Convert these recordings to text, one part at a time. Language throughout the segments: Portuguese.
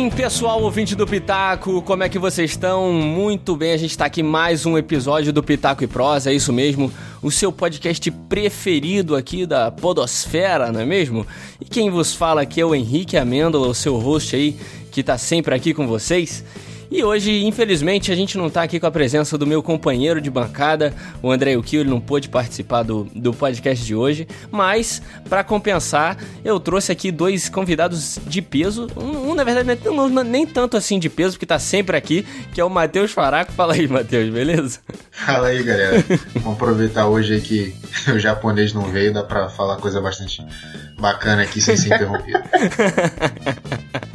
bem, pessoal ouvinte do Pitaco? Como é que vocês estão? Muito bem, a gente está aqui mais um episódio do Pitaco e Prosa, é isso mesmo, o seu podcast preferido aqui da podosfera, não é mesmo? E quem vos fala aqui é o Henrique Amêndola, o seu host aí, que está sempre aqui com vocês. E hoje, infelizmente, a gente não tá aqui com a presença do meu companheiro de bancada, o André Ukio, ele não pôde participar do, do podcast de hoje, mas, para compensar, eu trouxe aqui dois convidados de peso, um, um na verdade, não, não, nem tanto assim de peso, porque tá sempre aqui, que é o Matheus Faraco. Fala aí, Matheus, beleza? Fala aí, galera. Vamos aproveitar hoje aí que o japonês não veio, dá pra falar coisa bastante bacana aqui sem ser interrompido.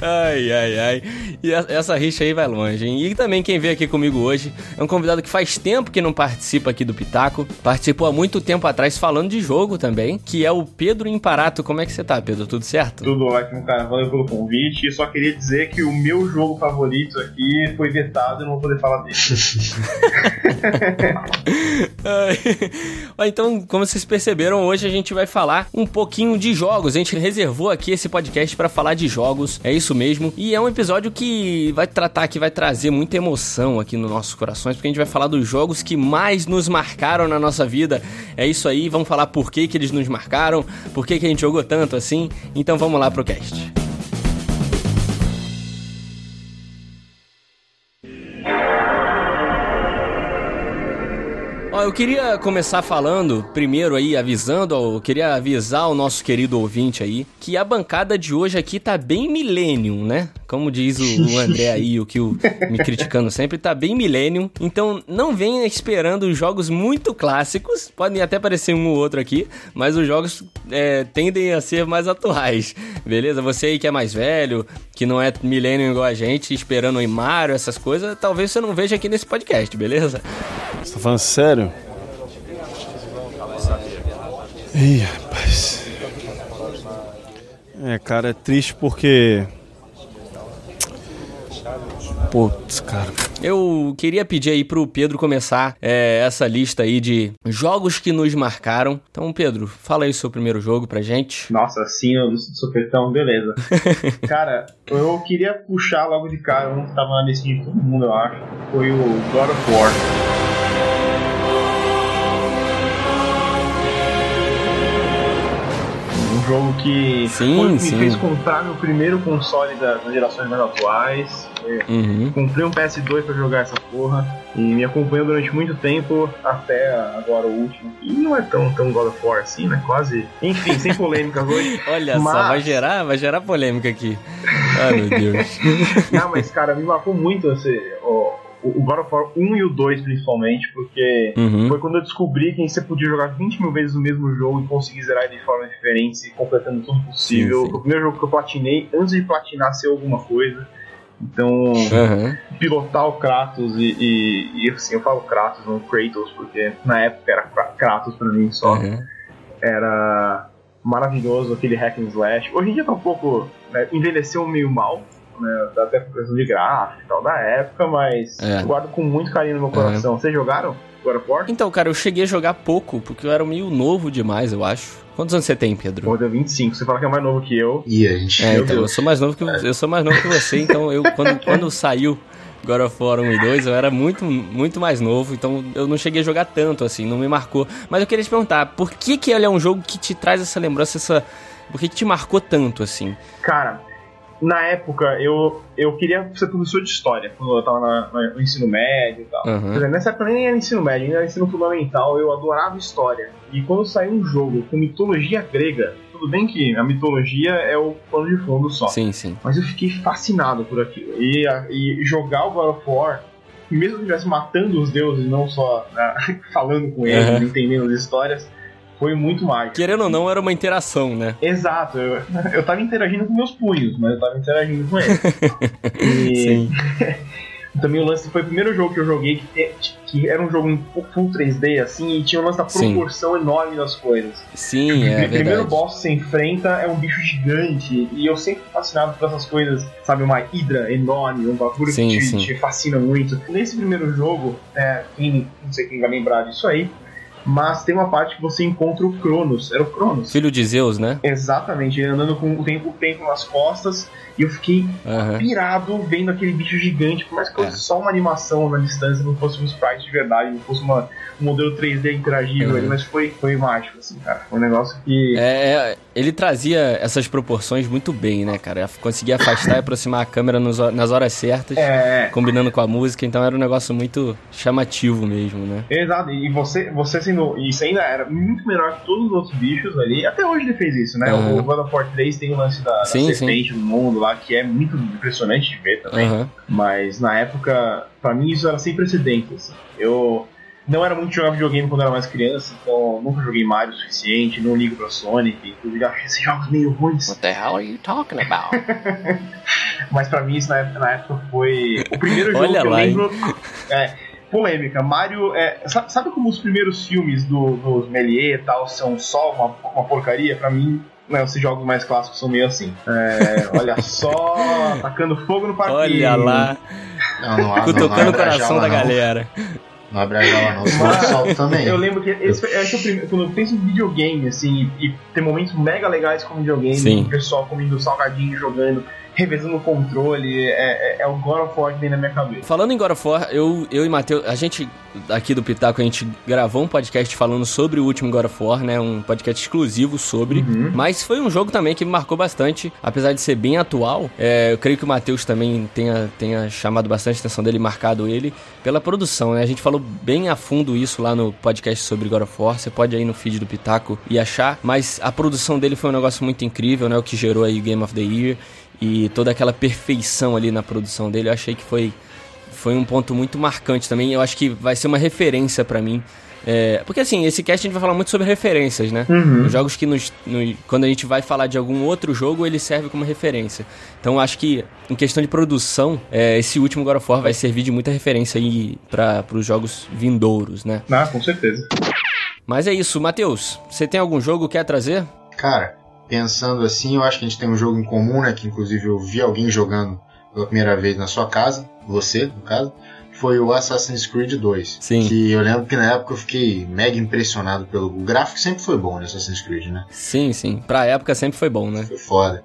ai, ai, ai. E essa rixa aí vai longe, hein? E também quem veio aqui comigo hoje é um convidado que faz tempo que não participa aqui do Pitaco. Participou há muito tempo atrás falando de jogo também, que é o Pedro Imparato. Como é que você tá, Pedro? Tudo certo? Tudo ótimo, cara. Valeu pelo convite. E só queria dizer que o meu jogo favorito aqui foi vetado e não vou poder falar dele. então, como vocês perceberam, hoje a gente vai falar um pouquinho de jogos. A gente reservou aqui esse podcast para falar de jogos. É isso mesmo. E é um episódio que vai tratar, que vai trazer muita emoção aqui nos nossos corações, porque a gente vai falar dos jogos que mais nos marcaram na nossa vida. É isso aí, vamos falar por que, que eles nos marcaram, por que, que a gente jogou tanto assim. Então vamos lá pro cast. Eu queria começar falando, primeiro aí, avisando, eu queria avisar o nosso querido ouvinte aí, que a bancada de hoje aqui tá bem millennium, né? Como diz o, André aí, o que o, me criticando sempre, tá bem millennium. Então não venha esperando jogos muito clássicos, podem até parecer um ou outro aqui, mas os jogos é, tendem a ser mais atuais, beleza? Você aí que é mais velho, que não é millennium igual a gente, esperando o Mario, essas coisas, talvez você não veja aqui nesse podcast, beleza? Você tá falando sério? Ih, rapaz. É, cara, é triste porque. Putz, cara. Eu queria pedir aí pro Pedro começar é, essa lista aí de jogos que nos marcaram. Então, Pedro, fala aí o seu primeiro jogo pra gente. Nossa, sim, o supetão, beleza. cara, eu queria puxar logo de cara um que tava na lista de todo mundo, eu acho. Foi o God of War. Jogo que sim, foi, me sim. fez comprar meu primeiro console das, gerações mais atuais. Uhum. Comprei um PS2 para jogar essa porra e me acompanhou durante muito tempo até agora o último. E não é tão, tão God of War assim, né? Quase. Enfim, sem polêmicas hoje. Olha mas... só, vai gerar, vai gerar polêmica aqui. Ai meu Deus. não, mas cara, me marcou muito esse, ó, o God of War 1 e o 2 principalmente, porque uhum. foi quando eu descobri que você podia jogar 20 mil vezes o mesmo jogo e conseguir zerar ele de forma diferente, completando tudo possível. Sim, sim. O primeiro jogo que eu platinei, antes de platinar ser alguma coisa. Então, uhum. pilotar o Kratos e, e, e, assim, eu falo Kratos, não Kratos, porque na época era Kratos pra mim só. Uhum. Era maravilhoso aquele hack and slash. Hoje em dia tá um pouco. Né, envelheceu meio mal, né? Até por questão de gráfico e tal da época, mas é. guardo com muito carinho no meu coração. É. Vocês jogaram God of War? Então, cara, eu cheguei a jogar pouco, porque eu era meio novo demais, eu acho. Quantos anos você tem, Pedro? Eu tenho 25. Você fala que é mais novo que eu. E a gente. É, então, eu sou mais novo que eu sou mais novo que você, então eu quando, quando saiu God of War 1 e 2, eu era muito, muito mais novo, então eu não cheguei a jogar tanto, assim, não me marcou. Mas eu queria te perguntar, por que que ele é um jogo que te traz essa lembrança, essa... Por que que te marcou tanto, assim? Cara, na época, eu, eu queria ser professor de história, quando eu tava na, no ensino médio e tal. Uhum. nessa época nem era ensino médio, ainda era ensino fundamental, eu adorava história. E quando saiu um jogo com mitologia grega, tudo bem que a mitologia é o plano de fundo só. Sim, sim. Mas eu fiquei fascinado por aquilo. E, e jogar o God of War, mesmo que estivesse matando os deuses, não só né, falando com eles, uhum. entendendo as histórias, foi muito mágico. Querendo ou não, era uma interação, né? Exato. Eu, eu tava interagindo com meus punhos, mas eu tava interagindo com ele. e... Sim. Também o lance foi o primeiro jogo que eu joguei que, que era um jogo full 3D, assim, e tinha o lance da proporção Sim. enorme das coisas. Sim, é. O primeiro boss que você enfrenta é um bicho gigante, e eu sempre fascinado por essas coisas, sabe, uma hidra enorme, um bagulho sim, que te, te, fascina muito. Nesse primeiro jogo, é, quem, não sei quem vai lembrar disso aí, Mas tem uma parte que você encontra o Cronos. Era o Cronos. Filho de Zeus, né? Exatamente, ele andando com o tempo, o tempo nas costas. E eu fiquei uhum. pirado vendo aquele bicho gigante, por mais que fosse é. só uma animação na distância, não fosse um sprite de verdade, não fosse uma, um modelo 3D interagível uhum. ali, mas foi, foi mágico, assim, cara. Foi um negócio que. É, é, ele trazia essas proporções muito bem, né, cara? Conseguia afastar e aproximar a câmera nos, nas horas certas, é. combinando com a música, então era um negócio muito chamativo mesmo, né? Exato, e você, você sendo. Isso ainda era muito melhor que todos os outros bichos ali. Até hoje ele fez isso, né? Uhum. O God of War 3 tem o lance da, da sim, serpente sim. no mundo lá, que é muito impressionante de ver também. Uhum. Mas na época, para mim isso era sem precedentes. Assim. Eu não era muito jogar videogame quando era mais criança, então nunca joguei Mario o suficiente, não ligo pra Sonic, inclusive acho esses jogos meio ruins. What the hell are you talking about? Mas pra mim isso na época, na época foi o primeiro jogo Olha que eu lá, lembro. É, polêmica. Mario é. Sabe como os primeiros filmes do, dos Méliès e tal são só uma, uma porcaria? Pra mim, né, esses jogos mais clássicos são meio assim. É, olha só, tacando fogo no parquinho. Olha lá. Não, não, Cutucando o coração da galera. Não abre a jaula não, senão também. Eu lembro que esse, esse é o primeiro, quando eu penso em videogame, assim, e, e tem momentos mega legais como videogame, Sim. o pessoal comendo salgadinho, jogando, revezando o controle, é, é, é, o God of War que vem na minha cabeça. Falando em God of War, eu, eu e Matheus, a gente aqui do Pitaco, a gente gravou um podcast falando sobre o último God of War, né? Um podcast exclusivo sobre. Uhum. Mas foi um jogo também que me marcou bastante, apesar de ser bem atual. É, eu creio que o Matheus também tenha, tenha chamado bastante atenção dele, marcado ele, pela produção, né? A gente falou bem a fundo isso lá no podcast sobre God of War. Você pode ir no feed do Pitaco e achar. Mas a produção dele foi um negócio muito incrível, né? O que gerou aí Game of the Year e toda aquela perfeição ali na produção dele, eu achei que foi, foi um ponto muito marcante também. Eu acho que vai ser uma referência para mim. É, porque assim, esse cast a gente vai falar muito sobre referências, né? Uhum. Os jogos que nos, no, quando a gente vai falar de algum outro jogo, ele serve como referência. Então acho que em questão de produção, é, esse último God of War vai servir de muita referência aí para os jogos vindouros, né? Ah, com certeza. Mas é isso, Matheus, você tem algum jogo que quer trazer? Cara, pensando assim, eu acho que a gente tem um jogo em comum, né? Que inclusive eu vi alguém jogando pela primeira vez na sua casa, você, no caso, foi o Assassin's Creed 2. Sim. Que eu lembro que na época eu fiquei mega impressionado pelo. O gráfico sempre foi bom no Assassin's Creed, né? Sim, sim. Pra época sempre foi bom, né? Foi foda.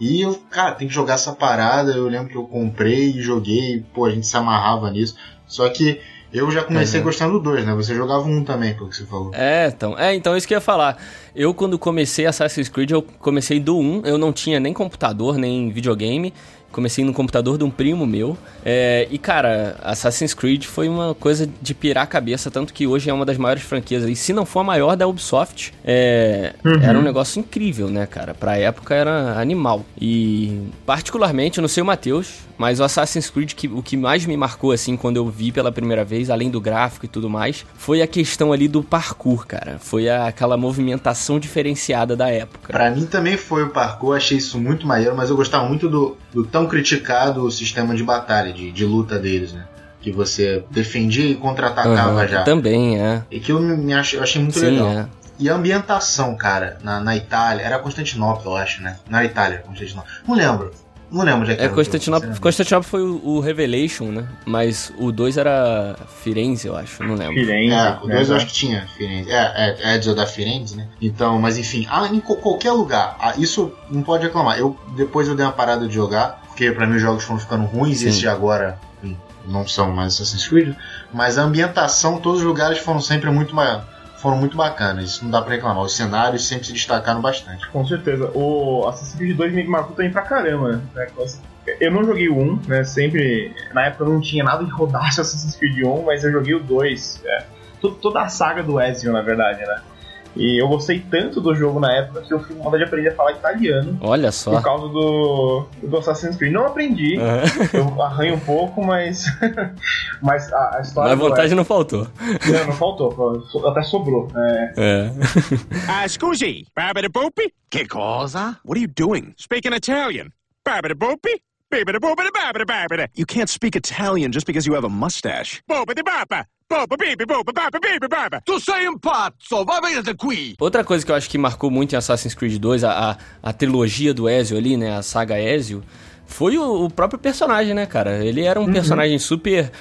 E eu, cara, tem que jogar essa parada. Eu lembro que eu comprei e joguei, pô, a gente se amarrava nisso. Só que eu já comecei uhum. gostando do 2, né? Você jogava um também, pelo que você falou. É, então, é, então isso que eu ia falar. Eu, quando comecei Assassin's Creed, eu comecei do 1, eu não tinha nem computador, nem videogame. Comecei no computador de um primo meu. É, e, cara, Assassin's Creed foi uma coisa de pirar a cabeça, tanto que hoje é uma das maiores franquias. E se não for a maior da Ubisoft, é, uhum. era um negócio incrível, né, cara? Pra época era animal. E, particularmente, eu não sei o Matheus, mas o Assassin's Creed, que, o que mais me marcou, assim, quando eu vi pela primeira vez, além do gráfico e tudo mais, foi a questão ali do parkour, cara. Foi a, aquela movimentação diferenciada da época. Para mim também foi o parkour, achei isso muito maneiro, mas eu gostava muito do, do tão criticado sistema de batalha, de, de luta deles, né? Que você defendia e contra-atacava uhum, já. Também, é. E que eu, me ach, eu achei muito Sim, legal. É. E a ambientação, cara, na, na Itália, era Constantinopla, eu acho, né? Na Itália, Constantinopla. Não lembro. Não lembro já que É, Constantinopla, Constantinopla foi o, o, Revelation, né? Mas o 2 era Firenze, eu acho, não lembro. Firenze. É, o 2 né? eu acho que tinha Firenze. É, é, é da Firenze, né? Então, mas enfim, ah, em qualquer lugar. Ah, isso não pode reclamar. Eu, depois eu dei uma parada de jogar, porque pra mim os jogos foram ficando ruins Sim. e esses de agora não são mais Assassin's Creed. Mas a ambientação, todos os lugares foram sempre muito maior foram muito bacanas, isso não dá pra reclamar. Os cenários sempre se destacaram bastante. Com certeza. O Assassin's Creed 2 me marcou também pra caramba, né? Eu não joguei o 1, né? Sempre. Na época não tinha nada que rodasse Assassin's Creed 1, mas eu joguei o 2. É. Toda a saga do Ezio, na verdade, né? E eu gostei tanto do jogo na época que eu fui vontade de aprender a falar italiano. Olha só. Por causa do, do Assassin's Creed. Não aprendi, uhum. eu arranho um pouco, mas. mas a, a história. Mas a vontade não faltou. Não, não faltou. Até sobrou. É. é. uh, scusi, Babidi Que cosa? What are you doing? Speaking Italian. Babidi Boopy? You can't speak Italian just because you have a mustache. Tu sei um pazzo, vai daqui! Outra coisa que eu acho que marcou muito em Assassin's Creed 2, a, a, a trilogia do Ezio ali, né, a saga Ezio, foi o, o, próprio personagem, né, cara? Ele era um uhum. personagem super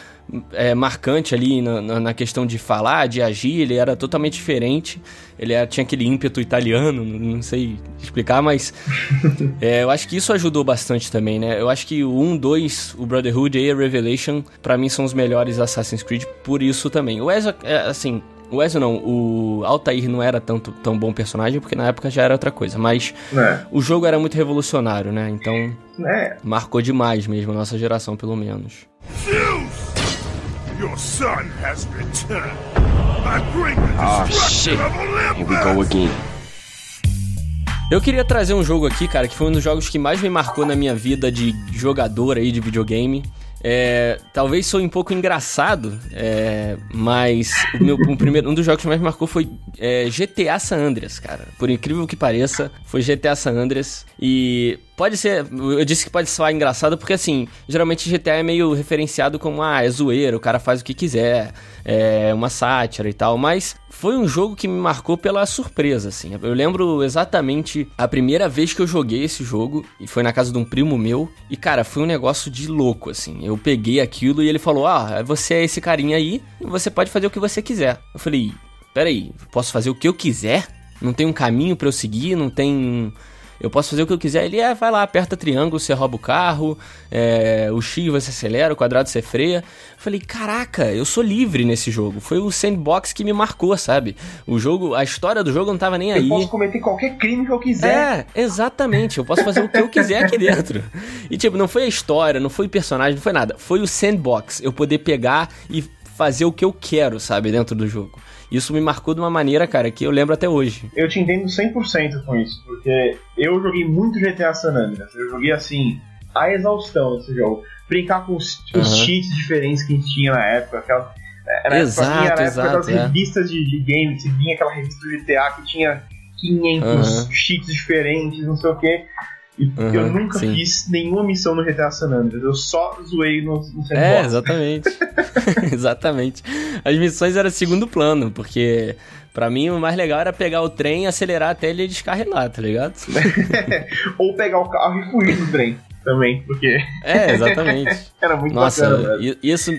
é, marcante ali na, na, na, questão de falar, de agir, ele era totalmente diferente. Ele era, tinha aquele ímpeto italiano, não sei explicar, mas é, eu acho que isso ajudou bastante também, né? Eu acho que o 1, 2, o Brotherhood e a Revelation, para mim são os melhores Assassin's Creed por isso também. O Ezra, é, assim, o Ezio não, o Altair não era tanto tão bom personagem, porque na época já era outra coisa. Mas é. o jogo era muito revolucionário, né? Então é. marcou demais mesmo a nossa geração, pelo menos. Son has returned. I bring the ah, destruction oh, of Olympus! Here we go again. Eu queria trazer um jogo aqui, cara, que foi um dos jogos que mais me marcou na minha vida de jogador aí de videogame. É, talvez sou um pouco engraçado, é, mas o meu o primeiro, um dos jogos que mais marcou foi é, GTA San Andreas, cara. Por incrível que pareça, foi GTA San Andreas. E Pode ser, eu disse que pode soar engraçado porque assim, geralmente GTA é meio referenciado como ah, é zoeiro, o cara faz o que quiser, é uma sátira e tal, mas foi um jogo que me marcou pela surpresa, assim. Eu lembro exatamente a primeira vez que eu joguei esse jogo e foi na casa de um primo meu e cara, foi um negócio de louco, assim. Eu peguei aquilo e ele falou: "Ah, você é esse carinha aí, você pode fazer o que você quiser". Eu falei: "Peraí, posso fazer o que eu quiser? Não tem um caminho para eu seguir, não tem eu posso fazer o que eu quiser. Ele é, vai lá, aperta triângulo, você rouba o carro, é, o X você acelera, o quadrado você freia. Eu falei, caraca, eu sou livre nesse jogo. Foi o sandbox que me marcou, sabe? O jogo, a história do jogo não tava nem eu aí. Eu posso cometer qualquer crime que eu quiser. É, exatamente. Eu posso fazer o que eu quiser aqui dentro. E tipo, não foi a história, não foi o personagem, não foi nada. Foi o sandbox. Eu poder pegar e fazer o que eu quero, sabe, dentro do jogo. Isso me marcou de uma maneira, cara, que eu lembro até hoje. Eu te entendo 100% com isso, porque eu joguei muito GTA San Andreas. Eu joguei assim, a exaustão esse jogo. Brincar com os, uhum. os cheats diferentes que a gente tinha na época, aquela. Era, exato, mim, era exato, época das é. revistas de, de games, vinha aquela revista do GTA que tinha 500 uhum. cheats diferentes, não sei o que. E uhum, eu nunca sim. fiz nenhuma missão no GTA San Andreas. Eu só zoei no, no É, exatamente. exatamente. As missões eram segundo plano, porque para mim o mais legal era pegar o trem, acelerar até ele descarregar, tá ligado? Ou pegar o carro e fugir do trem também, porque. É, exatamente. era muito Nossa, bacana. Isso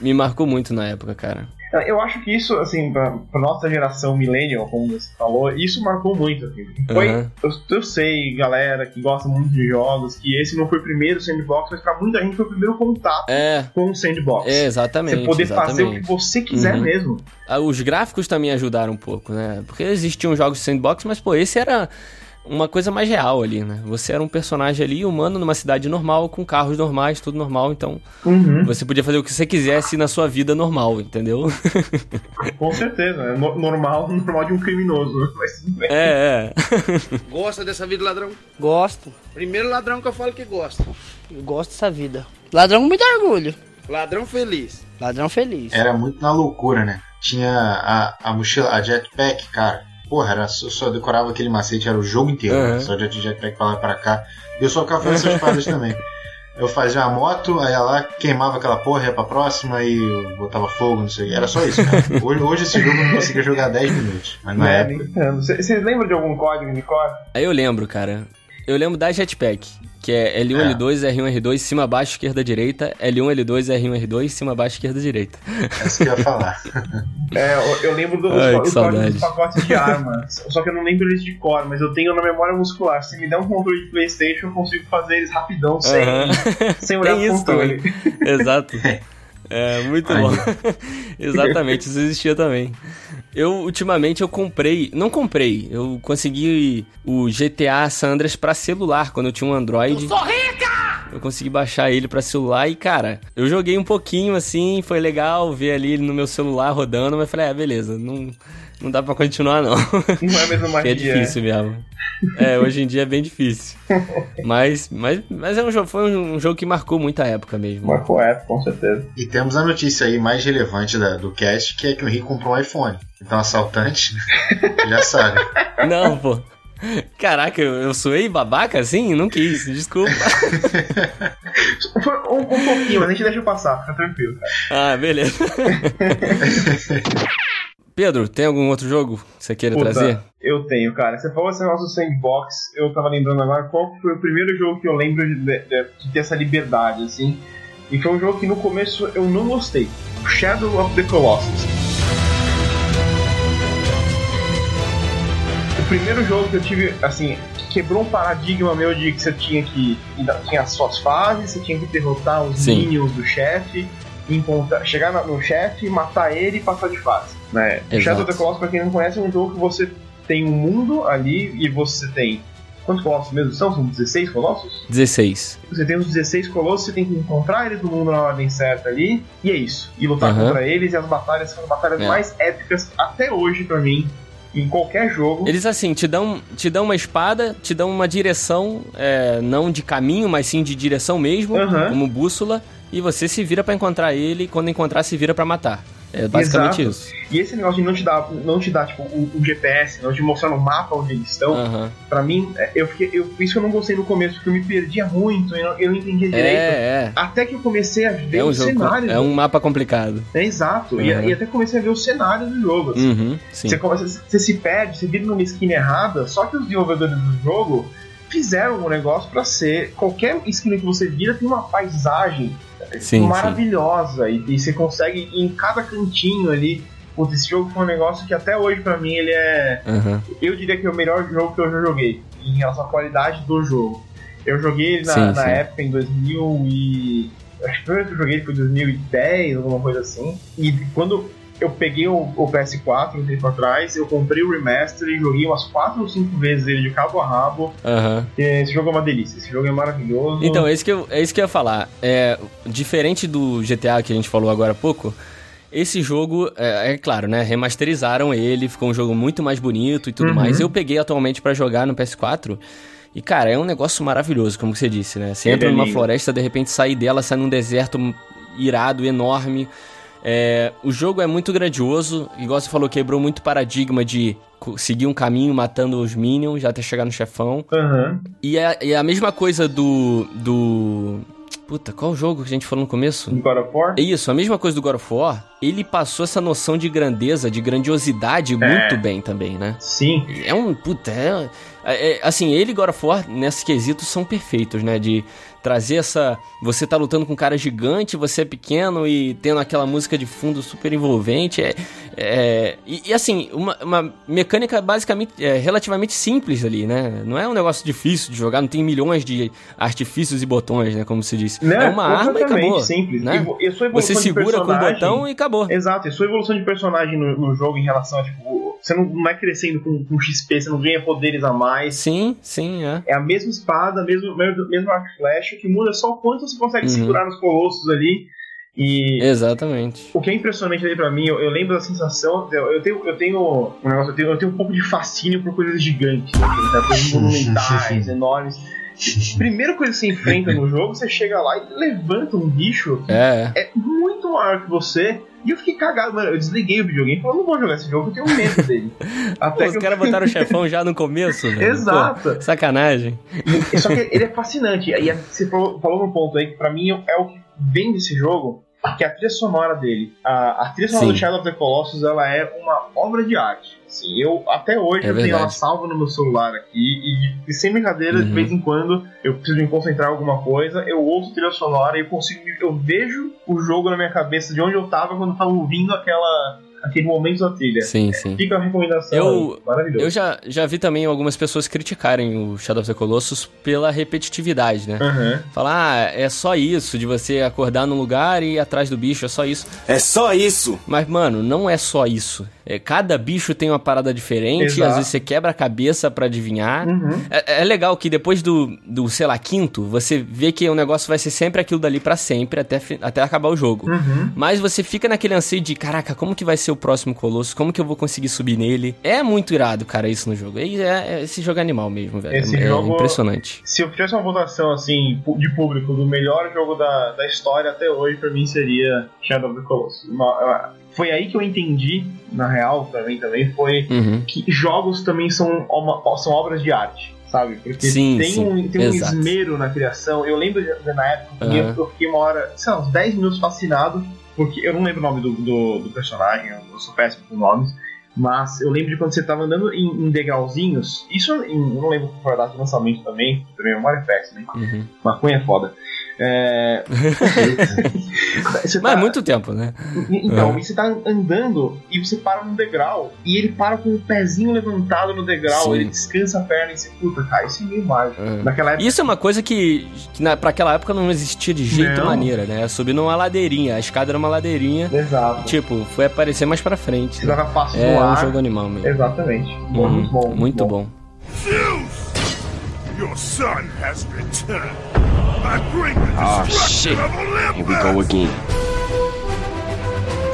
me marcou muito na época, cara. Eu acho que isso, assim, pra, pra nossa geração millennial, como você falou, isso marcou muito, assim. Foi, uhum. eu, eu, sei, galera que gosta muito de jogos, que esse não foi o primeiro sandbox, mas pra muita gente foi o primeiro contato é. com o sandbox. É, exatamente. Você poder exatamente. fazer o que você quiser uhum. mesmo. Ah, os gráficos também ajudaram um pouco, né? Porque existiam jogos de sandbox, mas, pô, esse era uma coisa mais real ali, né? Você era um personagem ali, humano, numa cidade normal, com carros normais, tudo normal, então uhum. você podia fazer o que você quisesse na sua vida normal, entendeu? Com certeza, é normal, normal de um criminoso, mas É, é. Gosta dessa vida, ladrão? Gosto. Primeiro ladrão que eu falo que gosta. Eu gosto dessa vida. Ladrão com muito orgulho. Ladrão feliz. Ladrão feliz. Era muito na loucura, né? Tinha a, a mochila, a jetpack, cara Porra, era, eu só decorava aquele macete, era o jogo inteiro. Uhum. Né? Só de jetpack pra lá e pra cá. Eu só ficava fazendo essas paradas também. Eu fazia uma moto, aí ia lá, queimava aquela porra, ia pra próxima e botava fogo, não sei. Era só isso, cara. Hoje, hoje esse jogo eu não conseguia jogar 10 minutos. Mas na é, época. Vocês lembram de algum código de cor? Aí eu lembro, cara. Eu lembro da jetpack que é L1, é. L2, R1, R2, cima, baixo, esquerda, direita, L1, L2, R1, R2, cima, baixo, esquerda, direita. É isso que eu ia falar. é, eu, eu lembro dos, Ai, pacotes de armas, só que eu não lembro eles de cor, mas eu tenho na memória muscular. Se me der um controle de Playstation, eu consigo fazer eles rapidão, sem, uh -huh. sem olhar o controle. Exato. É, muito Ai. bom. Exatamente, isso existia também. Eu, ultimamente, eu comprei... Não comprei, eu consegui o GTA San Andreas pra celular, quando eu tinha um Android. Eu sou rica! Eu consegui baixar ele pra celular e, cara, eu joguei um pouquinho, assim, foi legal ver ali no meu celular rodando, mas falei, ah, beleza, não não dá pra continuar, não. Não é mesmo magia. é difícil mesmo. É, hoje em dia é bem difícil. Mas, mas, mas é um jogo, foi um jogo que marcou muita época mesmo. Marcou época, com certeza. E temos a notícia aí mais relevante da, do cast, que é que o Henrique comprou um iPhone. Então, assaltante, já sabe. Não, pô. Caraca, eu, eu suei babaca assim? Não quis, desculpa. Um, um pouquinho, mas a gente deixa passar, fica tranquilo. Cara. Ah, beleza. Pedro, tem algum outro jogo que você queira Puta, trazer? Eu tenho, cara. Você falou esse negócio do sandbox, eu tava lembrando agora qual foi o primeiro jogo que eu lembro de, de, de ter essa liberdade, assim. E foi um jogo que no começo eu não gostei. Shadow of the Colossus. O primeiro jogo que eu tive, assim, quebrou um paradigma meu de que você tinha que. Tinha as suas fases, você tinha que derrotar os Sim. minions do chefe, encontrar, chegar no chefe, matar ele e passar de fase. Né? Exato. Shadow of the Colossus, pra quem não conhece, é um jogo que você tem um mundo ali e você tem. Quantos colossos mesmo são? São 16 colossos? 16. Você tem os 16 colossos, você tem que encontrar eles no mundo na ordem certa ali, e é isso. E lutar Aham. contra eles, e as batalhas são as batalhas É. mais épicas até hoje pra mim, em qualquer jogo. Eles assim, te dão, te dão uma espada, te dão uma direção, é, não de caminho, mas sim de direção mesmo, Aham. como bússola, e você se vira pra encontrar ele, e quando encontrar, se vira pra matar. É basicamente Exato. isso. E esse negócio de não te dar, não te dar tipo, o, o GPS, não te mostrar no mapa onde eles estão, Aham. pra mim, é, eu fiquei, eu, isso que eu não gostei no começo, porque eu me perdia muito, eu não, eu não entendia direito. É, é. Até que eu comecei a ver É um os jogo, cenários. é um mapa complicado. É exato. E, Uhum. e até comecei a ver os cenários do jogo. assim. Uhum. Você, começa, você se perde, você vira numa esquina errada, só que os desenvolvedores do jogo fizeram um negócio pra ser. Qualquer esquina que você vira tem uma paisagem Sim, maravilhosa E, e você consegue em cada cantinho ali. Putz, esse jogo foi um negócio que até hoje pra mim ele é. Aham. Eu diria que é o melhor jogo que eu já joguei em relação à qualidade do jogo. Eu joguei ele na, Sim, na sim. época em 2000 e acho que o primeiro que eu joguei foi 2010, alguma coisa assim. E quando eu peguei o, o PS4 um tempo atrás, eu comprei o remaster e joguei umas 4 ou 5 vezes ele de cabo a rabo. E Esse jogo é uma delícia, esse jogo é maravilhoso. Então, é isso, que eu, é isso que eu ia falar. É, diferente do GTA que a gente falou agora há pouco, esse jogo, é, é claro, né? Remasterizaram ele, ficou um jogo muito mais bonito e tudo Uhum. mais. Eu peguei atualmente pra jogar no PS4. E, cara, é um negócio maravilhoso, como você disse, né? Você entra é numa floresta, de repente sai dela, sai num deserto irado, enorme. É, o jogo é muito grandioso, igual você falou, quebrou muito paradigma de seguir um caminho matando os minions até chegar no chefão. Aham. E é, é a mesma coisa do. do. Puta, qual o jogo que a gente falou no começo? God of War? É isso, a mesma coisa do God of War. Ele passou essa noção de grandeza, de grandiosidade muito bem também, né? Sim. É um. Puta, é, é- é- Assim, ele e God of War, nesses quesitos, são perfeitos, né? De trazer essa. Você tá lutando com um cara gigante, você é pequeno e tendo aquela música de fundo super envolvente. É, é- e, e, assim, uma, uma mecânica basicamente é, relativamente simples ali, né? Não é um negócio difícil de jogar, não tem milhões de artifícios e botões, né? Como se diz. Né? É uma arma e acabou. simples. Né? E e Você segura com o botão e acabou. Exato, e sua evolução de personagem no, no jogo em relação a, tipo, você não, é crescendo com, com XP, você não ganha poderes a mais. Sim, sim, é. É a mesma espada, mesmo, mesmo, mesmo arco flecha, que muda é só o quanto você consegue Uhum. segurar nos colossos ali. E Exatamente. o que é impressionante ali pra mim, eu, eu lembro da sensação. Eu, eu tenho, eu tenho um negócio, eu tenho, eu tenho um pouco de fascínio por coisas gigantes, sabe? coisas monumentais, enormes. Primeira coisa que você enfrenta no jogo, você chega lá e levanta um bicho É, é. é muito maior que você. E eu fiquei cagado, mano. Eu desliguei o videogame e falei, não vou jogar esse jogo, eu tenho medo dele. Pô, Até os que eu- caras botaram o chefão já no começo, velho. Exato. Pô, sacanagem. E- Só que ele é fascinante. E você falou, falou num ponto aí que pra mim é o que vem desse jogo, que é a trilha sonora dele. A, a trilha sonora Sim. do Shadow of the Colossus ela é uma obra de arte. Assim, eu até hoje É eu tenho ela salva no meu celular aqui e, e sem brincadeira, de Uhum. vez em quando eu preciso me concentrar em alguma coisa, eu ouço trilha sonora e eu consigo, eu vejo o jogo na minha cabeça de onde eu tava quando eu tava ouvindo aquela aquele momento da trilha. Sim, sim. Fica a recomendação. Eu-. Maravilhoso. Eu já, já vi também algumas pessoas criticarem o Shadow of the Colossus pela repetitividade, né? Aham. Falar, ah, é só isso, de você acordar num lugar e ir atrás do bicho, é só isso. É só isso. Mas, mano, não é só isso. É, cada bicho tem uma parada diferente, Exato. às vezes você quebra a cabeça pra adivinhar. Uhum. É, é legal que depois do, do, sei lá, quinto, você vê que o negócio vai ser sempre aquilo dali pra sempre, até, até acabar o jogo. Uhum. Mas você fica naquele anseio de, caraca, como que vai ser o próximo Colosso? Como que eu vou conseguir subir nele? É muito irado, cara, isso no jogo. É, é- esse jogo é animal mesmo, velho. Esse é, jogo- impressionante. Se eu tivesse uma votação assim de público do melhor jogo da, da história até hoje, pra mim seria Shadow of the Colossus. Foi aí que eu entendi, na real, pra mim também, foi Uhum. que jogos também são, uma- são obras de arte. Sabe? Porque Sim, tem, sim. um, tem um Exato. esmero na criação. Eu lembro de, na época que Aham. eu, eu fiquei uma hora, sei lá, uns 10 minutos fascinado, porque eu não lembro o nome do, do, do personagem, eu, sou péssimo com nomes. Mas eu lembro de quando você tava andando em, em degrauzinhos. Isso em- eu não lembro qual foi a data de lançamento também. Também memória é péssima, hein? Uhum. Maconha é foda. É... Mas tá... é muito tempo, né? Então, uhum. você tá andando e você para num degrau e ele para com o pezinho levantado no degrau, Sim. ele descansa a perna e você, puta, cara, isso é meio mágico. Uhum. Naquela época... Isso é uma coisa que, que na, pra aquela época não existia de jeito não. maneira, né? Subir numa ladeirinha, a escada era uma ladeirinha. Exato. Tipo, foi aparecer mais pra frente. Você dava passo é no ar. um jogo animal mesmo. Exatamente. Bom, uhum. Muito bom. Muito, muito bom. bom. Your son has returned. Oh, shit. Here we go again.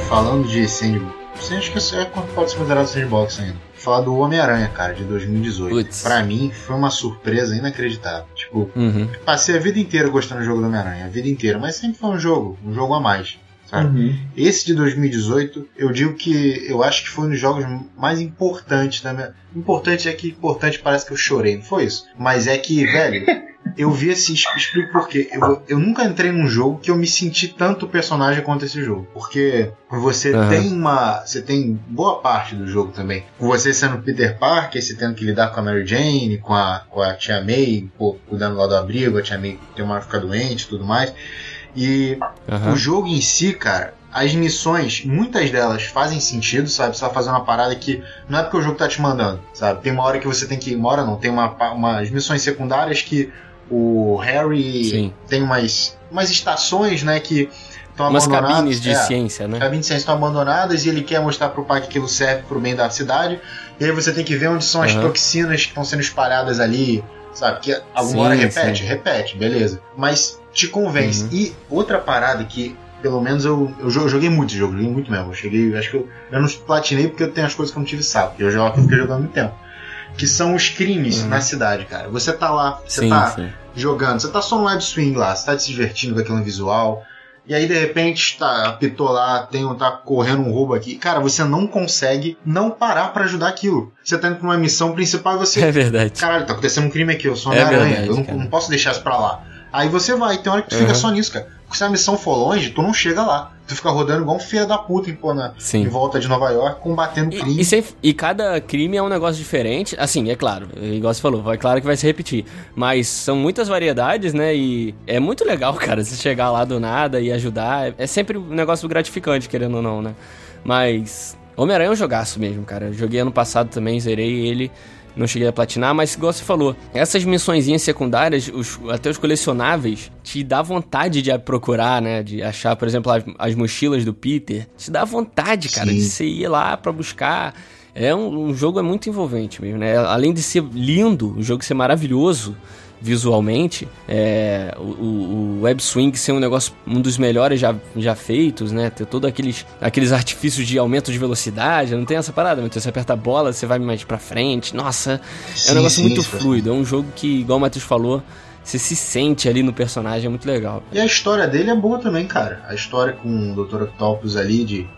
Falando de sandbox, acho que isso é, pode ser considerado sandbox ainda. Falar do Homem-Aranha, cara, de 2018. Puts. Pra mim, foi uma surpresa inacreditável. Tipo, uhum. passei a vida inteira gostando do jogo do Homem-Aranha, a vida inteira, mas sempre foi um jogo, um jogo a mais. Uhum. Esse de 2018, eu digo que eu acho que foi um dos jogos mais importantes da minha. Importante é que importante parece que eu chorei, não foi isso? Mas é que, velho. eu vi esse. Explico por quê. Eu, eu nunca entrei num jogo que eu me senti tanto personagem quanto esse jogo. Porque você uhum. tem uma. Você tem boa parte do jogo também. Você sendo Peter Parker, você tendo que lidar com a Mary Jane, com a, com a Tia May, pô, cuidando lá do abrigo, a Tia May tem uma ficar doente e tudo mais. E uhum. o jogo em si, cara, as missões, muitas delas fazem sentido, sabe? Você vai fazer uma parada que não é porque o jogo tá te mandando, sabe? Tem uma hora que você tem que ir, uma hora não, tem uma, umas missões secundárias que o Harry Sim. tem umas, umas estações, né, que estão abandonadas. cabines de é, ciência, né? Cabines de ciência estão abandonadas e ele quer mostrar pro pai que aquilo serve pro bem da cidade. E aí você tem que ver onde são as toxinas que estão sendo espalhadas ali, sabe? Que alguma sim, hora repete, sim. repete, beleza. Mas te convence. Uhum. E outra parada que, pelo menos, eu, eu joguei muito jogo, joguei muito mesmo. Eu cheguei, acho que eu, eu não platinei porque eu tenho as coisas que eu não tive saco. Eu jogo, fiquei jogando muito tempo. Que são os crimes uhum. na cidade, cara. Você tá lá, você sim, tá sim. jogando, você tá só no web swing lá, você tá se divertindo com aquele visual. E aí, de repente, tá, apitou lá, tem, tá correndo um roubo aqui. Cara, você não consegue não parar para ajudar aquilo. Você tá indo pra uma missão principal e você. É verdade. Caralho, tá acontecendo um crime aqui, eu sou uma é aranha. Eu não, não, posso deixar isso pra lá. Aí você vai, tem hora que tu uhum. fica só nisso, cara. Porque se a missão for longe, tu não chega lá. Tu fica rodando igual um filho da puta em, pô, na, em volta de Nova York, combatendo e, crime. E, sem, e, cada crime é um negócio diferente. Assim, é claro, igual você falou, é claro que vai se repetir. Mas são muitas variedades, né? E é muito legal, cara, você chegar lá do nada e ajudar. É sempre um negócio gratificante, querendo ou não, né? Mas. Homem-Aranha é um jogaço mesmo, cara. Eu joguei ano passado também, zerei ele não cheguei a platinar, mas igual você falou, essas missõezinhas secundárias, os, até os colecionáveis, te dá vontade de procurar, né? De achar, por exemplo, as, as mochilas do Peter. Te dá vontade, cara, Sim. de você ir lá para buscar. É um, um, jogo é muito envolvente mesmo, né? Além de ser lindo, o jogo ser maravilhoso, visualmente, é, o, o Web Swing ser um negócio, um dos melhores já, já feitos, né? Ter todos aqueles, aqueles artifícios de aumento de velocidade, não tem essa parada, mas você aperta a bola, você vai mais pra frente. Nossa, sim, é um negócio sim, muito fluido. É um jogo que, igual o Matheus falou, você se sente ali no personagem, é muito legal. E a história dele é boa também, cara. A história com o Dr. Octopus ali de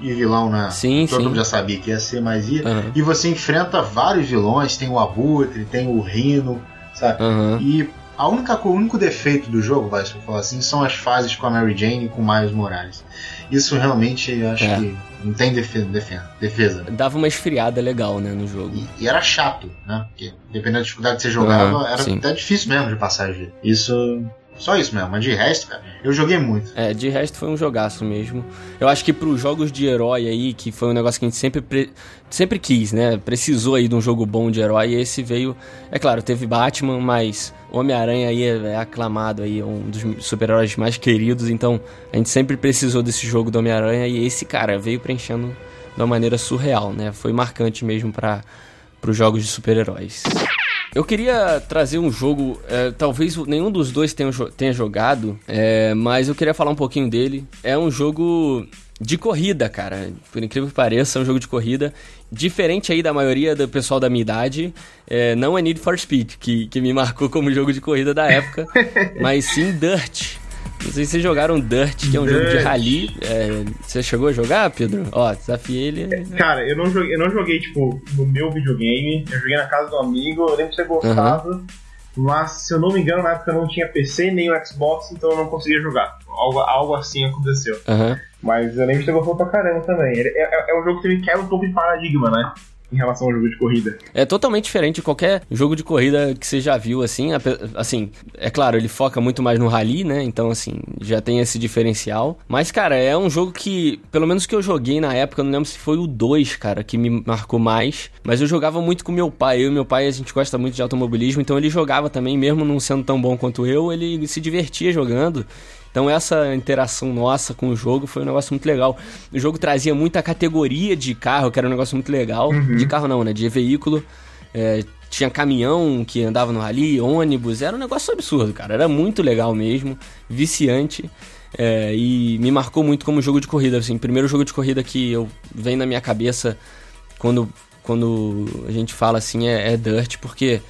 de vilão na. Sim, Todo sim. mundo já sabia que ia ser, mas ia. Uhum. E você enfrenta vários vilões, tem o Abutre, tem o Rino, sabe? Uhum. E a única, o único defeito do jogo, vai, se eu falar assim, são as fases com a Mary Jane e com o Miles Morales. Isso realmente acho é. que não tem defesa, defesa, defesa. Dava uma esfriada legal, né, no jogo. E, e era chato, né? Porque dependendo da dificuldade que você jogava, uhum, era sim. até difícil mesmo de passar. Isso só isso mesmo, mas de resto, cara, eu joguei muito. É, de resto foi um jogaço mesmo. Eu acho que pros jogos de herói aí, que foi um negócio que a gente sempre, pre... sempre quis, né? Precisou aí de um jogo bom de herói, e esse veio. É claro, teve Batman, mas Homem-Aranha aí é, é aclamado aí, um dos super-heróis mais queridos, então a gente sempre precisou desse jogo do Homem-Aranha, e esse, cara, veio preenchendo de uma maneira surreal, né? Foi marcante mesmo para os jogos de super-heróis. Eu queria trazer um jogo, é, talvez nenhum dos dois tenha, tenha jogado, é, mas eu queria falar um pouquinho dele. É um jogo de corrida, cara. Por incrível que pareça, é um jogo de corrida. Diferente aí da maioria do pessoal da minha idade, é, não é Need for Speed, que, que me marcou como jogo de corrida da época, mas sim Dirt. Não sei se vocês jogaram Dirt, que é um Dirt. jogo de rally. É, você chegou a jogar, Pedro? Ó, desafiei ele. Cara, eu não, joguei, eu não joguei, tipo, no meu videogame. Eu joguei na casa do amigo, eu lembro de ter gostado. Uhum. Mas, se eu não me engano, na época eu não tinha PC nem o Xbox, então eu não conseguia jogar. Algo, algo assim aconteceu. Uhum. Mas eu lembro de ter gostado pra caramba também. É, é, é um jogo que também quebra um pouco de paradigma, né? Em relação ao jogo de corrida. É totalmente diferente de qualquer jogo de corrida que você já viu, assim. Assim, é claro, ele foca muito mais no rally, né? Então, assim, já tem esse diferencial. Mas, cara, é um jogo que, pelo menos que eu joguei na época, não lembro se foi o 2, cara, que me marcou mais. Mas eu jogava muito com meu pai. Eu e meu pai, a gente gosta muito de automobilismo, então ele jogava também, mesmo não sendo tão bom quanto eu, ele se divertia jogando. Então essa interação nossa com o jogo foi um negócio muito legal. O jogo trazia muita categoria de carro, que era um negócio muito legal. Uhum. De carro não, né? De veículo. É, tinha caminhão que andava no rally, ônibus, era um negócio absurdo, cara. Era muito legal mesmo, viciante. É, e me marcou muito como jogo de corrida. Assim, primeiro jogo de corrida que eu vem na minha cabeça quando quando a gente fala assim é, é Dirt, porque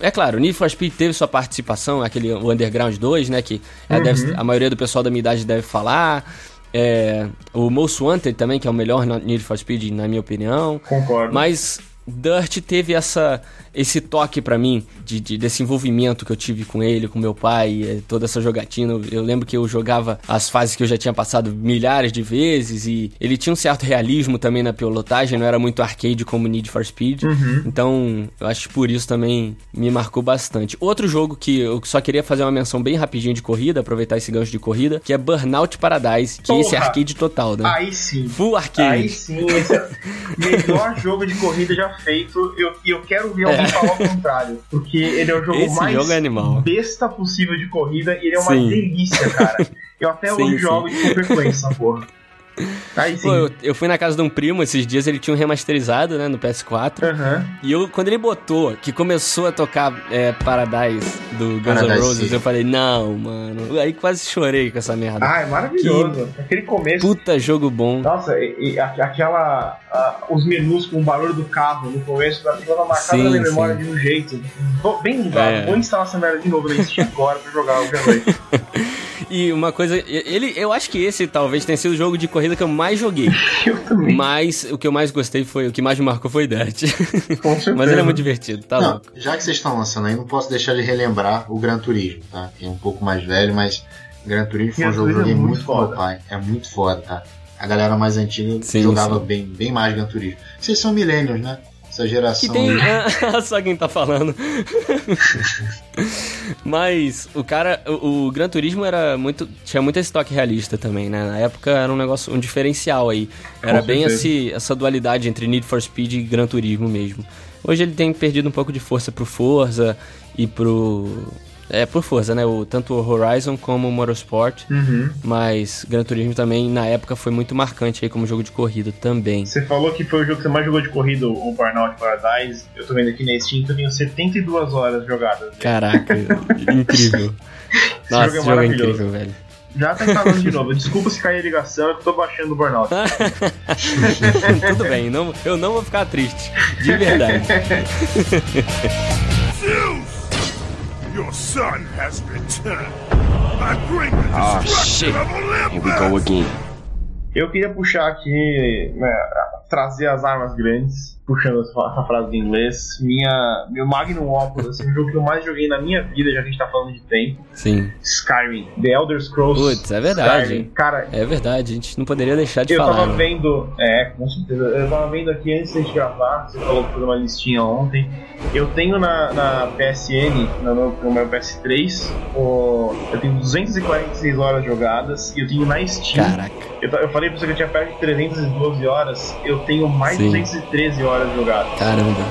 é claro, o Need for Speed teve sua participação, aquele Underground 2, né, que é, uhum. deve, a maioria do pessoal da minha idade deve falar. É, o Most Wanted também, que é o melhor Need for Speed, na minha opinião. Concordo. Mas Dirt teve essa esse toque para mim de, de, desse envolvimento que eu tive com ele, com meu pai, é, toda essa jogatina. Eu lembro que eu jogava as fases que eu já tinha passado milhares de vezes e ele tinha um certo realismo também na pilotagem, não era muito arcade como Need for Speed. Uhum. Então, eu acho que por isso também me marcou bastante. Outro jogo que eu só queria fazer uma menção bem rapidinho de corrida, aproveitar esse gancho de corrida, que é Burnout Paradise, que Porra. esse é arcade total, né? Aí sim. Full arcade. Aí sim, esse é melhor jogo de corrida já feito. E eu, eu quero ver alguém é. falar o contrário. Porque ele é o jogo esse mais jogo é besta possível de corrida e ele é uma sim. delícia, cara. Eu até sim, hoje sim. jogo com frequência, porra. Aí sim. Pô, eu, eu, fui na casa de um primo esses dias, ele tinha um remasterizado, né, no PS4. Uhum. E eu, quando ele botou, que começou a tocar é, Paradise do Guns N' Roses, sim. eu falei, não, mano. Aí quase chorei com essa merda. Ah, é maravilhoso. Que Aquele começo. Puta jogo bom. Nossa, e, e aquela. Uh, os menus com o barulho do carro no começo, ficava marcado na minha memória de um jeito. Bem ligado, é. vou instalar essa merda de novo na Steam agora pra jogar, obviamente. e uma coisa, ele, eu acho que esse talvez tenha sido o jogo de corrida que eu mais joguei. eu também. Mas o que eu mais gostei foi, o que mais me marcou foi Dirt. Mas ele é muito divertido, tá não, louco. Já que vocês estão lançando aí, não posso deixar de relembrar o Gran Turismo, tá? Que é um pouco mais velho, mas Gran Turismo foi um jogo que eu joguei é muito, muito com meu pai. É muito foda, tá? A galera mais antiga sim, jogava sim. Bem, bem mais Gran Turismo. Vocês são millennials, né? Essa geração. Que tem. Ah, só quem tá falando. Mas o cara. O, o, Gran Turismo era muito. Tinha muito esse toque realista também, né? Na época era um negócio, um diferencial aí. Era Com bem esse, essa dualidade entre Need for Speed e Gran Turismo mesmo. Hoje ele tem perdido um pouco de força pro Forza e pro é, por força, né? O, tanto o Horizon como o Motorsport. Uhum. Mas Gran Turismo também, na época, foi muito marcante aí como jogo de corrida também. Você falou que foi o jogo que você mais jogou de corrida, o Burnout Paradise. Eu tô vendo aqui na Steam que eu tenho 72 horas jogadas. Caraca, incrível. Nossa, esse jogo é, jogo é incrível, velho. Já tá instalando de novo. Desculpa se cair a ligação, eu tô baixando o Burnout. Tudo bem, não, eu não vou ficar triste. De verdade. Your son has returned. I bring the ah, destruction oh, Olympus. Here we go again. Eu queria puxar aqui, né, trazer as armas grandes puxando essa frase em inglês, minha, meu Magnum Opus, assim, o jogo que eu mais joguei na minha vida, já que a gente tá falando de tempo. Sim. Skyrim, The Elder Scrolls. Putz, é verdade. Skyrim. Cara, é verdade, a gente não poderia deixar de eu falar. Eu tava né? vendo, é, com certeza, eu tava vendo aqui antes de gravar, você falou que fez uma listinha ontem. Eu tenho na, na PSN, no, no meu PS3, o, eu tenho 246 horas jogadas e eu tenho na Steam. Caraca. Eu, eu falei pra você que eu tinha perto de 312 horas, eu tenho mais de 213 horas jogadas. Caramba.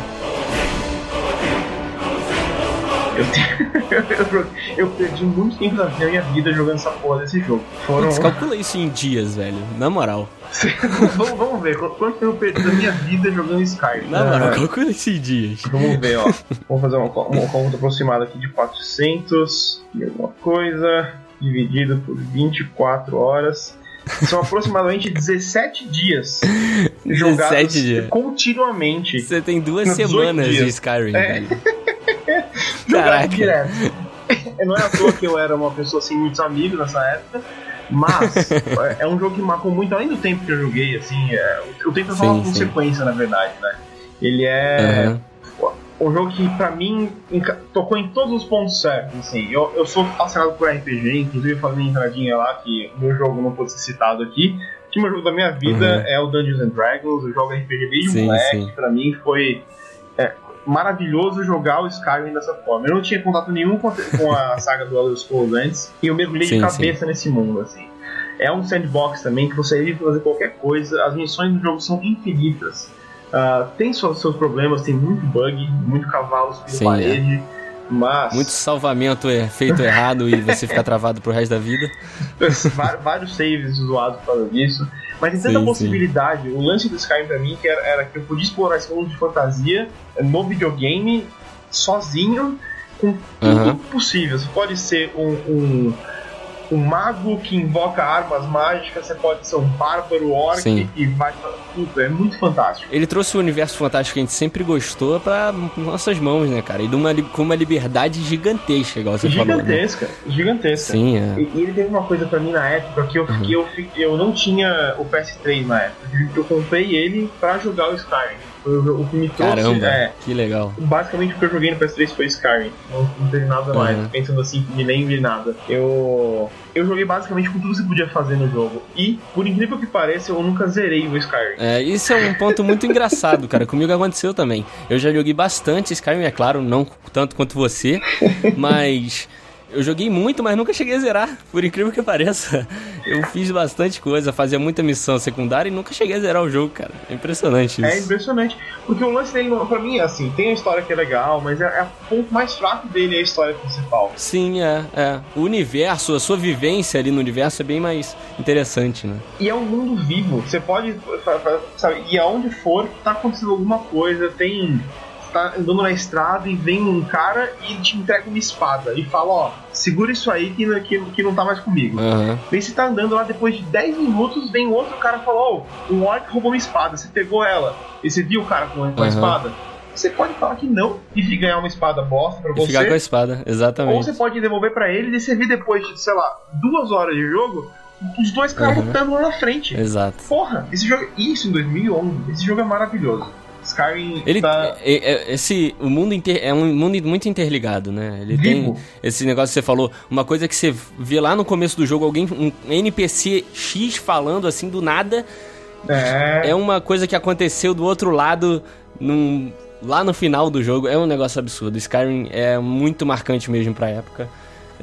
Eu, eu, eu, perdi muito tempo da minha vida jogando essa porra desse jogo. Foram... Putz, calcula isso em dias, velho. Na moral. vamos, vamos, ver quanto tempo eu perdi da minha vida jogando Skyrim. Na moral, é... calcula isso em dias. Vamos ver, ó. Vamos fazer uma, uma conta aproximada aqui de 400 e alguma coisa, dividido por 24 horas. São aproximadamente 17 dias jogados 17 dias. continuamente. Você tem duas semanas de Skyrim, é. velho. Caraca. direto. Não é à toa que eu era uma pessoa sem muitos amigos nessa época. Mas é um jogo que marcou muito, além do tempo que eu joguei, assim, é, o tempo é só uma consequência, na verdade, né? Ele é. Uhum um jogo que pra mim tocou em todos os pontos certos, assim. Eu, eu sou fascinado por RPG, inclusive fazendo entradinha lá que meu jogo não pode ser citado aqui, último jogo da minha vida uhum. é o Dungeons and Dragons. Eu jogo RPG desde sim, moleque. Sim. Pra mim foi é, maravilhoso jogar o Skyrim dessa forma. Eu não tinha contato nenhum com a, com a saga do Elder Scrolls antes e eu mergulhei sim, de cabeça nesse mundo, assim. É um sandbox também que você ir fazer qualquer coisa. As missões do jogo são infinitas. Uh, tem seus, seus problemas, tem muito bug, muito cavalo subindo parede. É. Mas... Muito salvamento é feito errado e você fica travado pro resto da vida. Vários saves zoados por causa disso. Mas tem tanta sim, possibilidade. Sim. O lance do Skyrim pra mim que era, era, que eu podia explorar esse mundo de fantasia no videogame, sozinho, com tudo possível. Você pode ser um, um um mago que invoca armas mágicas, você pode ser um bárbaro orc Sim. e vai tudo. É muito fantástico. Ele trouxe o universo fantástico que a gente sempre gostou para nossas mãos, né, cara? E uma, com uma liberdade gigantesca, igual você gigantesca, falou. Né? Gigantesca. Sim, é. E, ele teve uma coisa para mim na época que eu uhum. fiquei, uhum. eu, eu não tinha o PS3 na época. Eu comprei ele para jogar o Skyrim. O, que me trouxe. Caramba, é, que legal. Basicamente o que eu joguei no PS3 foi Skyrim. Não, não teve nada mais. Uhum. Pensando assim, me nem vi nada. Eu. Eu joguei basicamente com tudo que você podia fazer no jogo. E, por incrível que pareça, eu nunca zerei o Skyrim. É, isso é um ponto muito engraçado, cara. Comigo aconteceu também. Eu já joguei bastante Skyrim, é claro, não tanto quanto você, mas eu joguei muito, mas nunca cheguei a zerar, por incrível que pareça. Eu fiz bastante coisa, fazia muita missão secundária e nunca cheguei a zerar o jogo, cara. É impressionante é isso. É impressionante. Porque o lance dele, pra mim, assim, tem a história que é legal, mas é, é o ponto mais fraco dele é a história principal. Sim, é, é. O universo, a sua vivência ali no universo é bem mais interessante, né? E é um mundo vivo. Você pode, sabe, e aonde for, tá acontecendo alguma coisa, tem tá andando na estrada e vem um cara e te entrega uma espada e fala, ó, segura isso aí que, que, que não tá mais comigo. Uhum. Vem você tá andando lá, depois de 10 minutos, vem outro cara e fala, ó, oh, um orc roubou uma espada, você pegou ela. E você viu o cara com, com a espada? Você pode falar que não e ganhar uma espada bosta pra e você. ficar com a espada, exatamente. Ou você pode devolver para ele e você vir depois de, sei lá, duas horas de jogo, os dois caras uhum. lutando lá na frente. Exato. Porra, esse jogo. Isso em 2011. Esse jogo é maravilhoso. Skyrim ele tá... É, é, esse o mundo inter, é um mundo muito interligado, né? Ele Vivo. tem esse negócio que você falou, uma coisa que você vê lá no começo do jogo alguém um NPC X falando assim do nada. É, é uma coisa que aconteceu do outro lado num, lá no final do jogo. É um negócio absurdo. Skyrim é muito marcante mesmo pra época.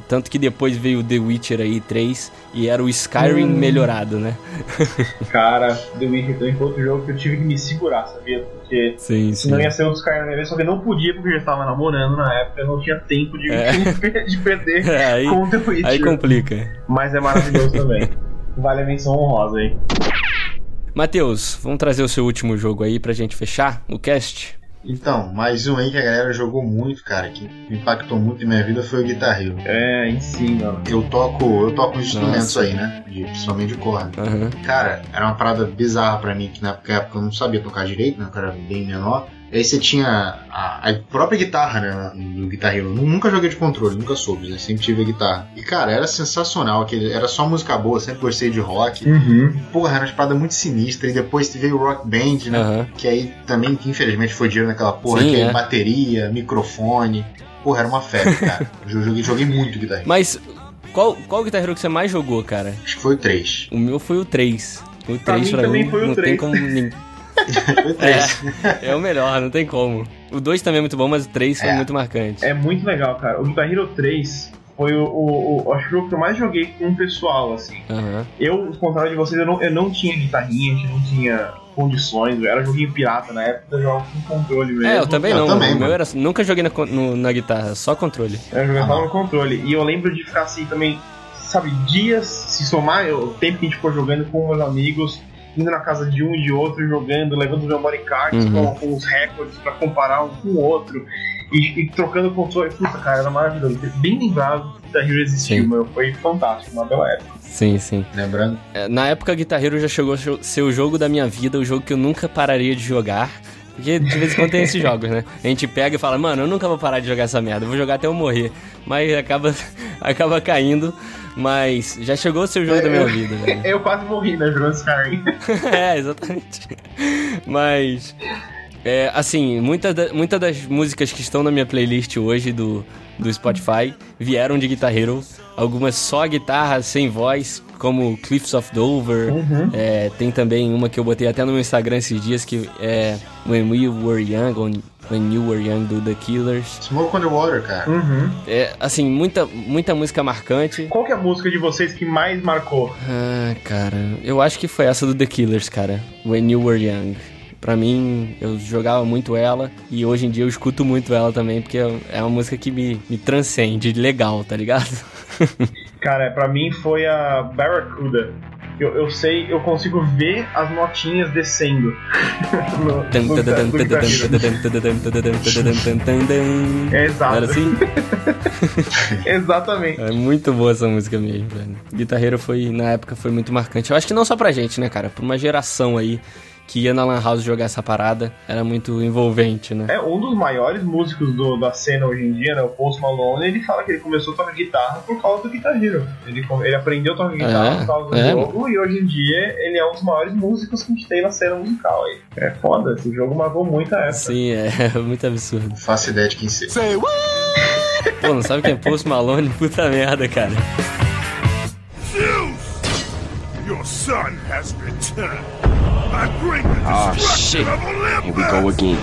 Tanto que depois veio The Witcher aí 3 e era o Skyrim hum. melhorado, né? Cara, The Witcher também foi outro jogo que eu tive que me segurar, sabia? Porque sim, senão ia ser outro Skyrim na só que não podia porque eu já estava namorando na época, eu não tinha tempo de, é. de perder é, aí, com The Witcher. Aí complica. Mas é maravilhoso também. Vale a menção honrosa aí. Matheus, vamos trazer o seu último jogo aí pra gente fechar o cast? Então, mais um aí que a galera jogou muito, cara, que impactou muito em minha vida foi o Guitar Hero. É, ensina. Eu toco, eu toco uns instrumentos Nossa. aí, né? De, principalmente de corda. Uhum. Cara, era uma parada bizarra pra mim, que na época eu não sabia tocar direito, né? Eu era bem menor. E aí você tinha a, a, própria guitarra, né, do Guitar Hero. Nunca joguei de controle, nunca soube, né? Sempre tive a guitarra. E, cara, era sensacional. Aquele, era só música boa, sempre gostei de rock. Uhum. Porra, era uma espada muito sinistra. E depois veio o Rock Band, né? Uhum. Que aí também, que infelizmente foi dinheiro naquela porra, Sim, que é. bateria, microfone. Porra, era uma febre, cara. Eu joguei, joguei muito Guitar Hero. Mas qual, qual Guitar Hero que você mais jogou, cara? Acho que foi o 3. O meu foi o 3. O 3 pra mim, pra também mim foi o não 3. tem como é, é o melhor, não tem como. O 2 também é muito bom, mas o 3 foi é. muito marcante. É muito legal, cara. O Guitar Hero 3 foi o, o, o, acho que o jogo que eu mais joguei com o pessoal, assim. Uhum. Eu, ao contrário de vocês, eu não, eu não tinha guitarrinha, a gente não tinha condições, eu era joguinho pirata na época, eu jogava com controle mesmo. É, eu também eu não, também, o meu era, nunca joguei na, no, na guitarra, só controle. Eu jogava ah. no controle, e eu lembro de ficar assim também, sabe, dias, se somar o tempo que a gente ficou jogando com meus amigos, indo na casa de um e de outro, jogando, levando memory cards uhum. com, com, os recordes para comparar um com o outro. E, e trocando controle. Puta, cara, era maravilhoso. Bem lembrado que Guitar Hero existiu, meu. Foi fantástico, uma bela época. Sim, sim. Lembrando? É, na época, Guitar Hero já chegou a ser o jogo da minha vida, o jogo que eu nunca pararia de jogar. Porque de vez em quando tem esses jogos, né? A gente pega e fala, mano, eu nunca vou parar de jogar essa merda, eu vou jogar até eu morrer. Mas acaba, acaba caindo. Mas já chegou o seu jogo é, da minha eu, vida, velho. Eu quase morri, né, jogando Skyrim. é, exatamente. Mas. É, assim, muitas da, muita das músicas que estão na minha playlist hoje do, do Spotify vieram de Guitar Hero. Algumas só guitarra, sem voz, como Cliffs of Dover. Uhum. É, tem também uma que eu botei até no meu Instagram esses dias, que é When We Were Young, When You Were Young do The Killers. Smoke on the Water, cara. Uhum. É, assim, muita, muita música marcante. Qual que é a música de vocês que mais marcou? Ah, cara, eu acho que foi essa do The Killers, cara. When You Were Young. Pra mim, eu jogava muito ela e hoje em dia eu escuto muito ela também, porque é uma música que me, me transcende legal, tá ligado? Cara, pra mim foi a Barracuda. Eu, eu sei, eu consigo ver as notinhas descendo. é exato. Era assim? Exatamente. É muito boa essa música mesmo, velho. Guitarreiro foi, na época, foi muito marcante. Eu acho que não só pra gente, né, cara? Pra uma geração aí que ia na Lan House jogar essa parada. Era muito envolvente, né? É, um dos maiores músicos do, da cena hoje em dia, né? O Post Malone, ele fala que ele começou a tocar guitarra por causa do Guitar Hero. Ele, ele aprendeu a tocar guitarra é, por causa do é, jogo e hoje em dia ele é um dos maiores músicos que a gente tem na cena musical aí. É foda, esse jogo marcou muito a época. Sim, é, é muito absurdo. Faço ideia de quem seja. Say Pô, não sabe quem é Post Malone? Puta merda, cara. Zeus! Your son has returned. Ah, shit. Here we go again.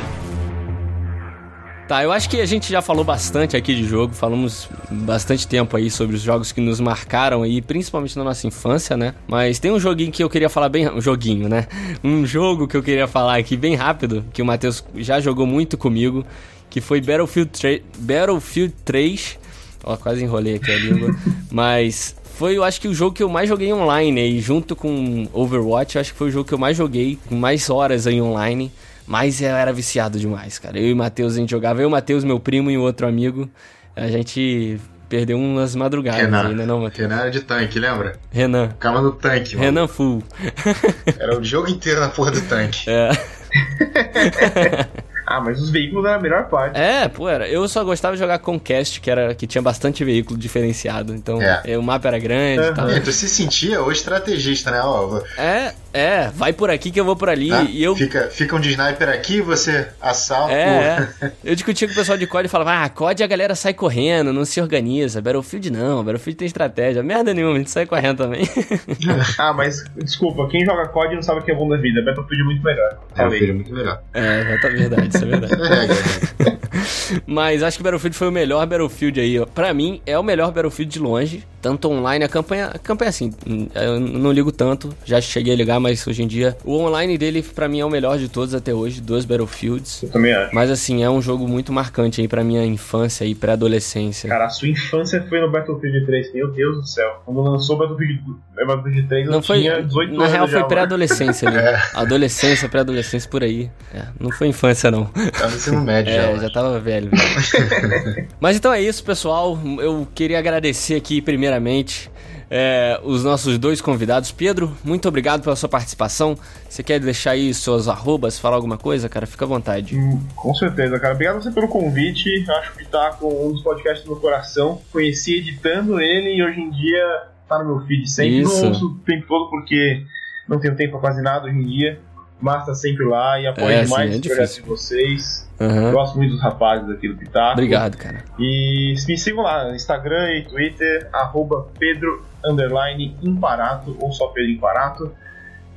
Tá, eu acho que a gente já falou bastante aqui de jogo, falamos bastante tempo aí sobre os jogos que nos marcaram aí, principalmente na nossa infância, né? Mas tem um joguinho que eu queria falar bem, um joguinho, né? Um jogo que eu queria falar aqui bem rápido, que o Matheus já jogou muito comigo, que foi Battlefield 3, Battlefield 3. Ó, quase enrolei aqui a língua, mas foi, eu acho que o jogo que eu mais joguei online aí, junto com Overwatch, eu acho que foi o jogo que eu mais joguei, com mais horas aí online. Mas eu era viciado demais, cara. Eu e o Matheus, a gente jogava. Eu, o Matheus, meu primo e o outro amigo. A gente perdeu umas madrugadas Renan, ainda, não, Matheus? Renan era de tanque, lembra? Renan. Ficava no tanque, mano. Renan full. Era o jogo inteiro na porra do tanque. É. Ah, mas os veículos eram a melhor parte. É, pô, era. Eu só gostava de jogar Conquest, que, era, que tinha bastante veículo diferenciado. Então, é. o mapa era grande uhum. e tal. É, tu se sentia o estrategista, né? Ó, é, é, vai por aqui que eu vou por ali. Ah, e eu... fica, fica um de sniper aqui, você assalta. É, é. Eu discutia com o pessoal de COD e falava, ah, COD a galera sai correndo, não se organiza. Battlefield não, Battlefield tem estratégia. Merda nenhuma, a gente sai correndo também. ah, mas desculpa, quem joga COD não sabe o que é bom da vida. Battlefield é muito melhor. Battlefield é muito melhor. É, tá verdade, isso é verdade. mas acho que Battlefield foi o melhor Battlefield aí. Ó. Pra mim, é o melhor Battlefield de longe. Tanto online, a campanha, a campanha assim, eu não ligo tanto, já cheguei a ligar, mas hoje em dia o online dele para mim é o melhor de todos até hoje, dos Battlefields. Eu também acho. Mas assim, é um jogo muito marcante aí para minha infância e pré-adolescência. Cara, a sua infância foi no Battlefield 3, meu Deus do céu. Quando lançou o Battlefield, Battlefield 3, não eu foi, tinha 18 anos. Na real foi pré-adolescência ali. É. Adolescência, pré-adolescência por aí. É, não foi infância não. Tava ensino médio é, já. já tava velho. velho. mas então é isso, pessoal. Eu queria agradecer aqui primeiramente é, os nossos dois convidados. Pedro, muito obrigado pela sua participação. Você quer deixar aí seus arrobas, falar alguma coisa, cara? Fica à vontade. Hum, com certeza, cara. Obrigado você pelo convite. Acho que tá com um dos podcasts no coração. Conheci editando ele e hoje em dia tá no meu feed sempre. Isso. Não ouço o tempo todo porque não tenho tempo pra quase nada hoje em dia. Mas tá sempre lá e apoio é, demais sim, é de vocês. Uhum. Gosto muito dos rapazes aqui do Pitaco. Obrigado, cara. E me sigam lá no Instagram e Twitter, arroba Pedro underline Imparato ou só Pedro Imparato.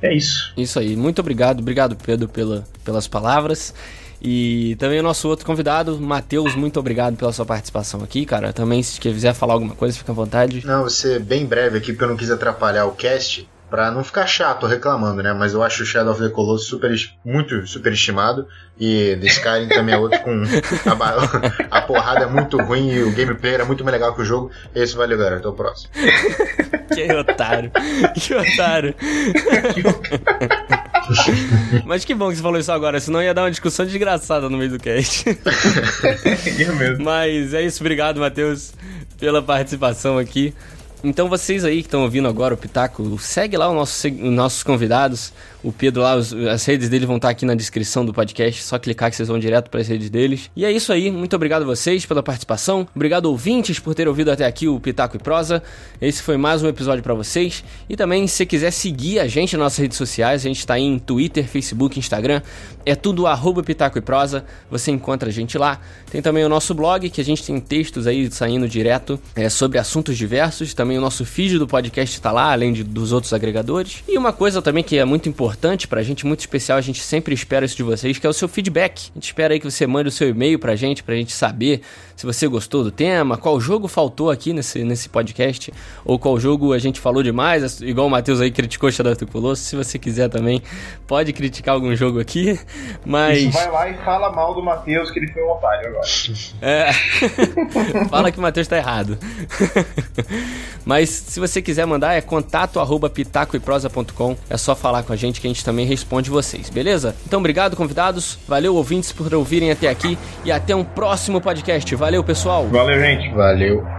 É isso. Isso aí. Muito obrigado. Obrigado, Pedro, pela, pelas palavras. E também o nosso outro convidado, Matheus, muito obrigado pela sua participação aqui, cara. Também, se quiser falar alguma coisa, fica à vontade. Não, vou ser bem breve aqui, porque eu não quis atrapalhar o cast para não ficar chato reclamando, né? Mas eu acho o Shadow of the Colossus super, muito superestimado e The Skyrim também é outro com a, a, porrada é muito ruim e o gameplay era muito mais legal que o jogo. Esse valeu, galera. Até o próximo. que otário. Que otário. Mas que bom que você falou isso agora, senão ia dar uma discussão desgraçada no meio do cast. mesmo. Mas é isso, obrigado, Matheus, pela participação aqui. Então vocês aí que estão ouvindo agora o Pitaco, segue lá os nossos, os nossos convidados. O Pedro lá, os, as redes dele vão estar aqui na descrição do podcast. Só clicar que vocês vão direto para as redes deles. E é isso aí. Muito obrigado a vocês pela participação. Obrigado ouvintes por ter ouvido até aqui o Pitaco e Prosa. Esse foi mais um episódio para vocês. E também, se quiser seguir a gente nas nossas redes sociais, a gente está em Twitter, Facebook, Instagram. É tudo arroba Pitaco e Prosa. Você encontra a gente lá. Tem também o nosso blog, que a gente tem textos aí saindo direto é, sobre assuntos diversos. Também também o nosso feed do podcast tá lá, além de, dos outros agregadores. E uma coisa também que é muito importante pra gente, muito especial, a gente sempre espera isso de vocês, que é o seu feedback. A gente espera aí que você mande o seu e-mail pra gente, pra gente saber se você gostou do tema, qual jogo faltou aqui nesse, nesse podcast, ou qual jogo a gente falou demais, igual o Matheus aí criticou Shadow of the Colossus. Se você quiser também, pode criticar algum jogo aqui, mas... Isso, vai lá e fala mal do Matheus, que ele foi um otário agora. É... fala que o Matheus tá errado. mas se você quiser mandar, é contato arroba pitacoeprosa.com. É só falar com a gente que a gente também responde vocês, beleza? Então, obrigado, convidados. Valeu, ouvintes, por ouvirem até aqui. E até um próximo podcast. Valeu, pessoal. Valeu, gente. Valeu.